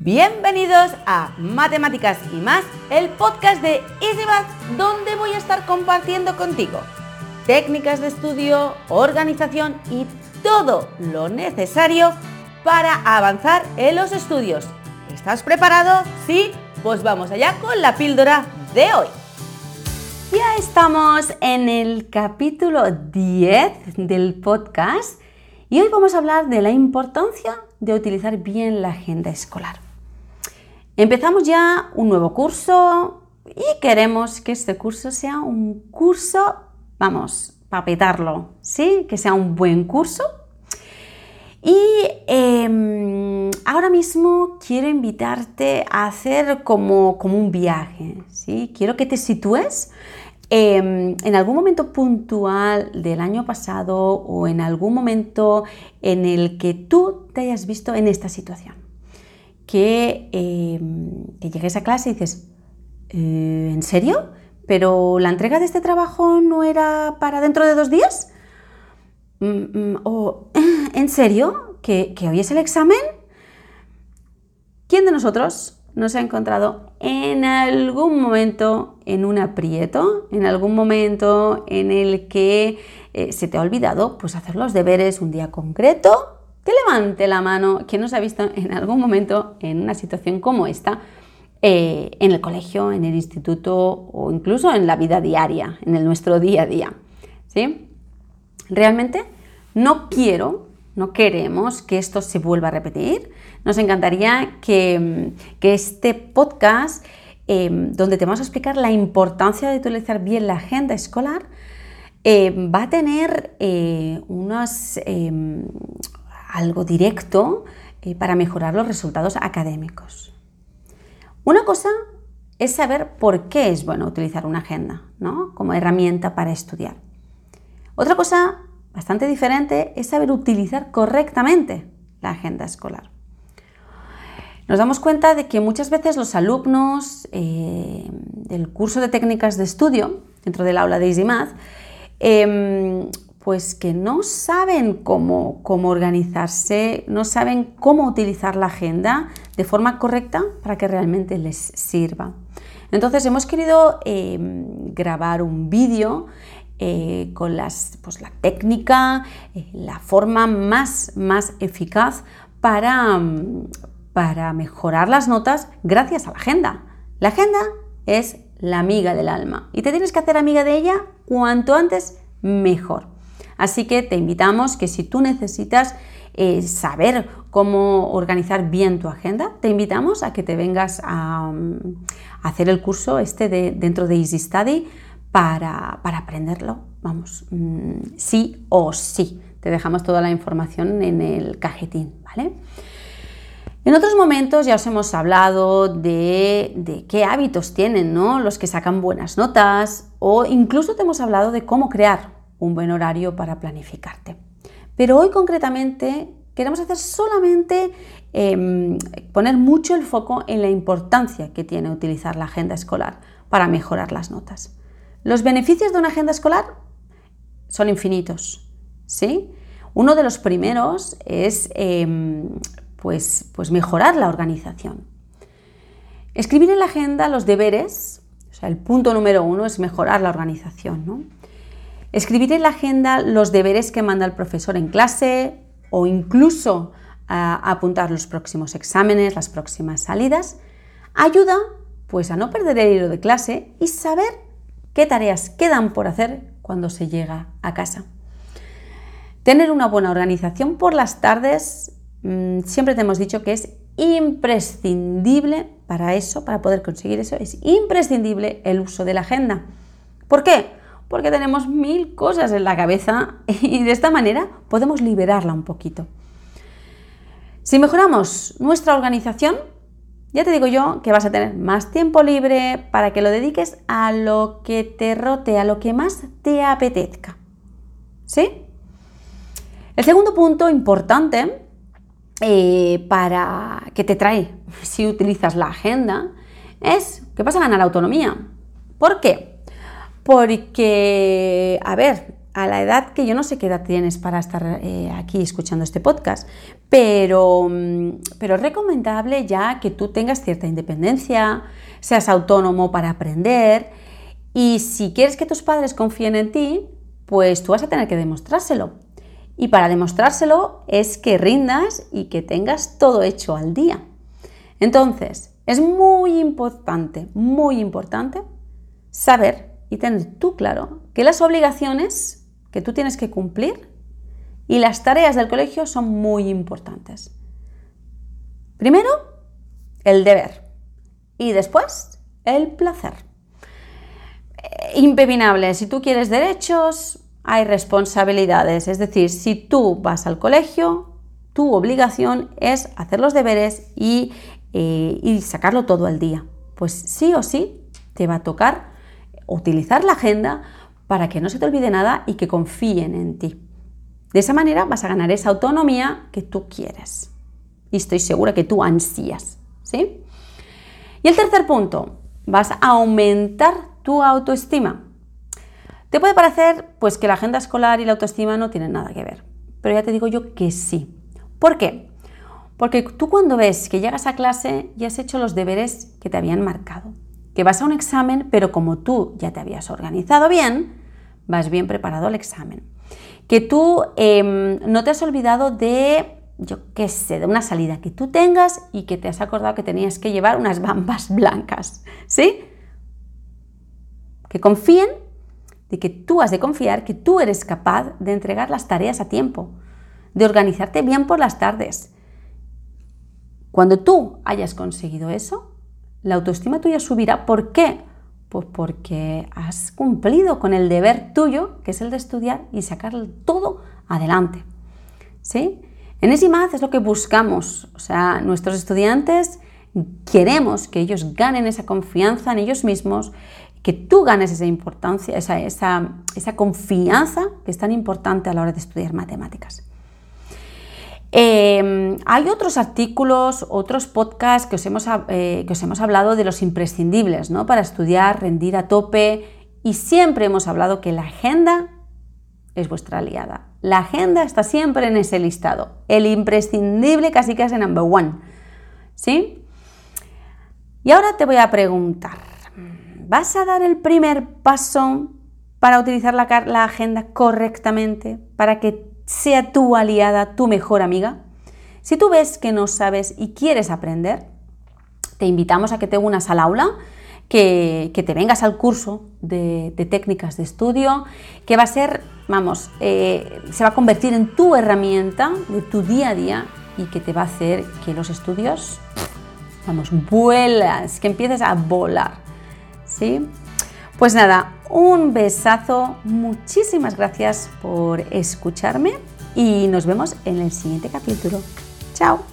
Bienvenidos a Matemáticas y más, el podcast de EasyMath, donde voy a estar compartiendo contigo técnicas de estudio, organización y todo lo necesario para avanzar en los estudios. ¿Estás preparado? ¿Sí? Pues vamos allá con la píldora de hoy. Ya estamos en el capítulo 10 del podcast y hoy vamos a hablar de la importancia de utilizar bien la agenda escolar. Empezamos ya un nuevo curso y queremos que este curso sea un curso, vamos, para petarlo, ¿sí? Que sea un buen curso. Y em, ahora mismo quiero invitarte a hacer como, como un viaje, ¿sí? Quiero que te sitúes Em, en algún momento puntual del año pasado o en algún momento en el que tú te hayas visto en esta situación, que, em, llegues a clase y dices, eh, ¿en serio? ¿Pero la entrega de este trabajo no era para dentro de dos días? Mm, mm, ¿O en serio? ¿Que, que hoy es el examen? ¿Quién de nosotros nos ha encontrado en algún momento en un aprieto, en algún momento en el que eh, se te ha olvidado pues hacer los deberes un día concreto, que levante la mano quien nos ha visto en algún momento en una situación como esta, eh, en el colegio, en el instituto o incluso en la vida diaria, en el nuestro día a día. ¿sí? Realmente no quiero no queremos que esto se vuelva a repetir. Nos encantaría que, este podcast, em, donde te vamos a explicar la importancia de utilizar bien la agenda escolar, em, va a tener eh, em, algo directo eh, para mejorar los resultados académicos. Una cosa es saber por qué es bueno utilizar una agenda como herramienta para estudiar. Otra cosa bastante diferente es saber utilizar correctamente la agenda escolar. Nos damos cuenta de que muchas veces los alumnos eh, del curso de técnicas de estudio dentro del aula de EasyMath, em, pues que no saben cómo, cómo, organizarse, no saben cómo utilizar la agenda de forma correcta para que realmente les sirva. Entonces hemos querido em, grabar un vídeo eh, con las, pues, la técnica, eh, la forma más, más eficaz para, mm, para mejorar las notas gracias a la agenda. La agenda es la amiga del alma y te tienes que hacer amiga de ella cuanto antes mejor. Así que te invitamos que si tú necesitas eh, saber cómo organizar bien tu agenda, te invitamos a que te vengas a, mm, hacer el curso este de, dentro de Easy Study para, aprenderlo, vamos, mm, sí o sí. Te dejamos toda la información en el cajetín, ¿vale? En otros momentos ya os hemos hablado de, qué hábitos tienen ¿no? los que sacan buenas notas o incluso te hemos hablado de cómo crear un buen horario para planificarte. Pero hoy concretamente queremos hacer solamente em, poner mucho el foco en la importancia que tiene utilizar la agenda escolar para mejorar las notas. Los beneficios de una agenda escolar son infinitos, ¿sí? Uno de los primeros es em, pues, pues mejorar la organización. Escribir en la agenda los deberes, o sea, el punto número uno es mejorar la organización, ¿no? Escribir en la agenda los deberes que manda el profesor en clase o incluso a apuntar los próximos exámenes, las próximas salidas, ayuda pues a no perder el hilo de clase y saber qué tareas quedan por hacer cuando se llega a casa. Tener una buena organización por las tardes, mm, siempre te hemos dicho que es imprescindible para eso, para poder conseguir eso, es imprescindible el uso de la agenda. ¿Por qué? Porque tenemos mil cosas en la cabeza y de esta manera podemos liberarla un poquito. Si mejoramos nuestra organización, ya te digo yo que vas a tener más tiempo libre para que lo dediques a lo que te rote, a lo que más te apetezca. ¿Sí? El segundo punto importante eh, para que te trae si utilizas la agenda es que vas a ganar autonomía. ¿Por qué? Porque, a ver, a la edad que yo no sé qué edad tienes para estar eh, aquí escuchando este podcast, pero, mm, pero es recomendable ya que tú tengas cierta independencia, seas autónomo para aprender y si quieres que tus padres confíen en ti, pues tú vas a tener que demostrárselo. Y para demostrárselo es que rindas y que tengas todo hecho al día. Entonces, es muy importante, muy importante saber y tener tú claro que las obligaciones que tú tienes que cumplir y las tareas del colegio son muy importantes. Primero, el deber y después, el placer. Eh, impepinable, si tú quieres derechos, hay responsabilidades. Es decir, si tú vas al colegio, tu obligación es hacer los deberes y, eh, y sacarlo todo al día. Pues sí o sí te va a tocar utilizar la agenda para que no se te olvide nada y que confíen en ti. De esa manera vas a ganar esa autonomía que tú quieres. Y estoy segura que tú ansías. ¿sí? Y el tercer punto, vas a aumentar tu autoestima. Te puede parecer pues, que la agenda escolar y la autoestima no tienen nada que ver, pero ya te digo yo que sí. ¿Por qué? Porque tú cuando ves que llegas a clase y has hecho los deberes que te habían marcado, que vas a un examen, pero como tú ya te habías organizado bien, vas bien preparado al examen. Que tú em, no te has olvidado de, yo qué sé, de una salida que tú tengas y que te has acordado que tenías que llevar unas bambas blancas, ¿sí? Que confíen de que tú has de confiar que tú eres capaz de entregar las tareas a tiempo, de organizarte bien por las tardes. Cuando tú hayas conseguido eso, la autoestima tuya subirá. ¿Por qué? Pues porque has cumplido con el deber tuyo, que es el de estudiar y sacar todo adelante. ¿Sí? En EasyMath es lo que buscamos. O sea, nuestros estudiantes queremos que ellos ganen esa confianza en ellos mismos, que tú ganes esa importancia, esa, esa confianza que es tan importante a la hora de estudiar matemáticas. Em, hay otros artículos, otros podcasts que os, hemos, eh, que os hemos hablado de los imprescindibles ¿no? para estudiar, rendir a tope y siempre hemos hablado que la agenda es vuestra aliada. La agenda está siempre en ese listado. El imprescindible casi que es el number one. ¿Sí? Y ahora te voy a preguntar, ¿vas a dar el primer paso para utilizar la, la agenda correctamente? Para que sea tu aliada, tu mejor amiga. Si tú ves que no sabes y quieres aprender, te invitamos a que te unas al aula, que, te vengas al curso de, técnicas de estudio, que va a ser, vamos, eh, se va a convertir en tu herramienta de tu día a día y que te va a hacer que los estudios, vamos, vuelas, que empieces a volar. ¿Sí? Pues nada, un besazo, muchísimas gracias por escucharme y nos vemos en el siguiente capítulo. Chao.